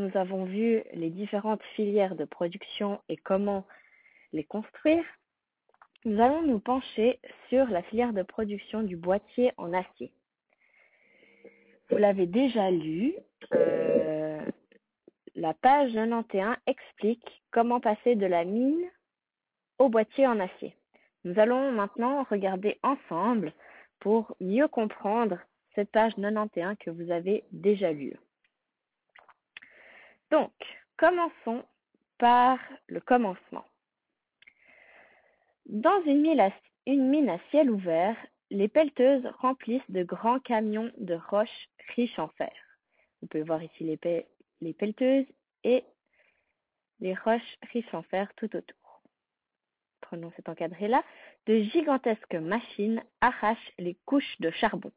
nous avons vu les différentes filières de production et comment les construire, nous allons nous pencher sur la filière de production du boîtier en acier. Vous l'avez déjà lu, euh, la page 91 explique comment passer de la mine au boîtier en acier. Nous allons maintenant regarder ensemble pour mieux comprendre cette page 91 que vous avez déjà lue. Donc, commençons par le commencement. Dans une mine, à, ciel ouvert, les pelleteuses remplissent de grands camions de roches riches en fer. Vous pouvez voir ici les, les pelleteuses et les roches riches en fer tout autour. Prenons cet encadré-là. De gigantesques machines arrachent les couches de charbon.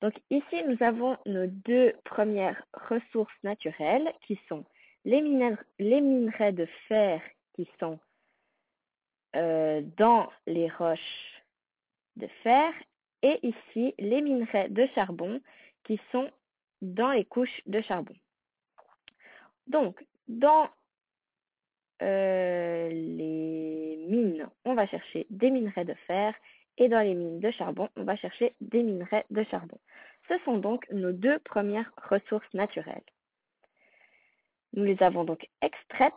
Donc ici, nous avons nos deux premières ressources naturelles qui sont les, minerais de fer qui sont euh, dans les roches de fer et ici les minerais de charbon qui sont dans les couches de charbon. Donc, dans euh, les mines, on va chercher des minerais de fer et dans les mines de charbon, on va chercher des minerais de charbon. Ce sont donc nos deux premières ressources naturelles. Nous les avons donc extraites.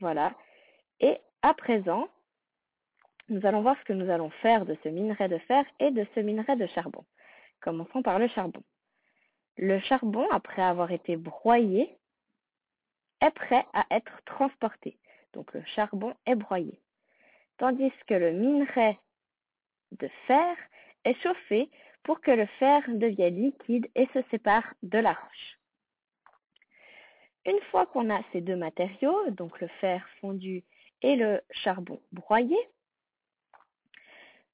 Voilà. Et à présent, nous allons voir ce que nous allons faire de ce minerai de fer et de ce minerai de charbon. Commençons par le charbon. Le charbon, après avoir été broyé, est prêt à être transporté. Donc le charbon est broyé tandis que le minerai de fer est chauffé pour que le fer devienne liquide et se sépare de la roche. Une fois qu'on a ces deux matériaux, donc le fer fondu et le charbon broyé,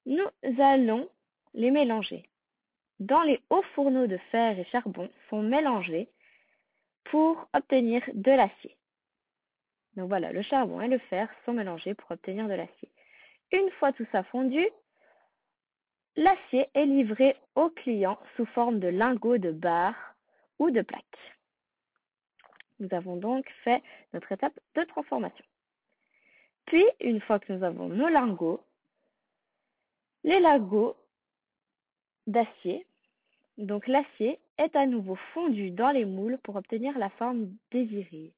nous allons les mélanger. Dans les hauts fourneaux de fer et charbon sont mélangés pour obtenir de l'acier. Donc voilà, le charbon et le fer sont mélangés pour obtenir de l'acier. Une fois tout ça fondu, l'acier est livré au client sous forme de lingots de barres ou de plaques. Nous avons donc fait notre étape de transformation. Puis, une fois que nous avons nos lingots, les lingots d'acier, donc l'acier est à nouveau fondu dans les moules pour obtenir la forme désirée.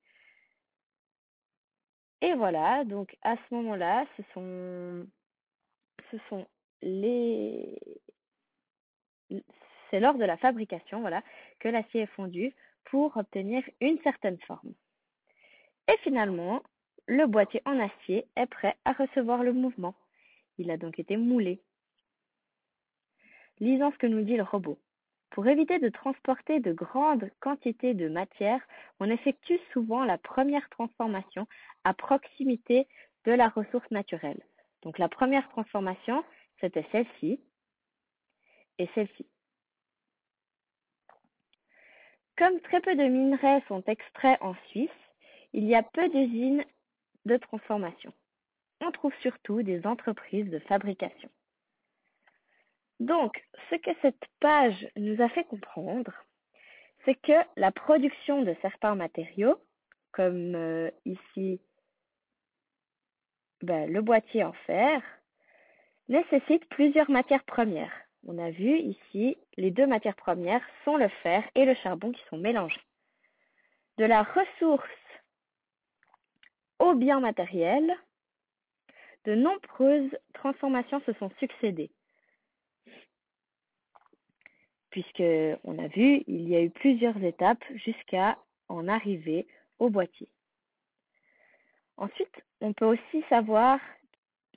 Et voilà, donc à ce moment-là, ce sont, ce sont c'est lors de la fabrication, voilà, que l'acier est fondu pour obtenir une certaine forme. Et finalement, le boîtier en acier est prêt à recevoir le mouvement. Il a donc été moulé. Lisons ce que nous dit le robot. Pour éviter de transporter de grandes quantités de matière, on effectue souvent la première transformation à proximité de la ressource naturelle. Donc la première transformation, c'était celle-ci et celle-ci. Comme très peu de minerais sont extraits en Suisse, il y a peu d'usines de transformation. On trouve surtout des entreprises de fabrication. Donc, ce que cette page nous a fait comprendre, c'est que la production de certains matériaux, comme euh, ici ben, le boîtier en fer, nécessite plusieurs matières premières. On a vu ici, les deux matières premières sont le fer et le charbon qui sont mélangés. De la ressource au bien matériel, de nombreuses transformations se sont succédées puisque on a vu, il y a eu plusieurs étapes jusqu'à en arriver au boîtier. Ensuite, on peut aussi savoir,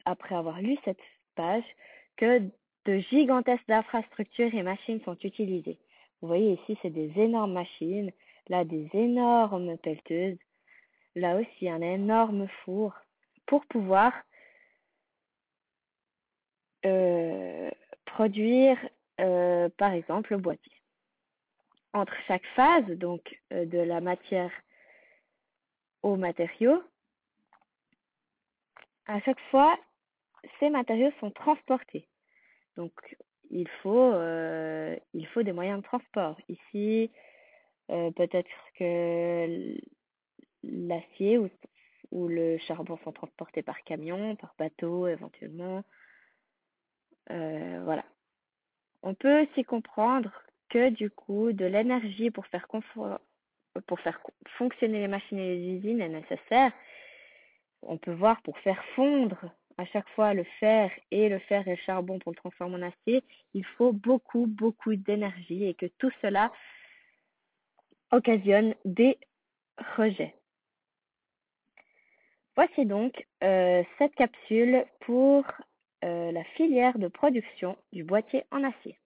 après avoir lu cette page, que de gigantesques infrastructures et machines sont utilisées. Vous voyez ici, c'est des énormes machines, là des énormes pelleteuses, là aussi un énorme four pour pouvoir euh, produire euh, par exemple le boîtier. Entre chaque phase, donc euh, de la matière au matériau, à chaque fois, ces matériaux sont transportés. Donc il faut, euh, il faut des moyens de transport. Ici, Euh, peut-être que l'acier ou, le charbon sont transportés par camion, par bateau éventuellement. Euh, voilà. On peut aussi comprendre que du coup, de l'énergie pour faire, pour faire fonctionner les machines et les usines est nécessaire. On peut voir pour faire fondre à chaque fois le fer et le fer et le charbon pour le transformer en acier, il faut beaucoup, beaucoup d'énergie et que tout cela occasionne des rejets. Voici donc euh, cette capsule pour euh, la filière de production du boîtier en acier.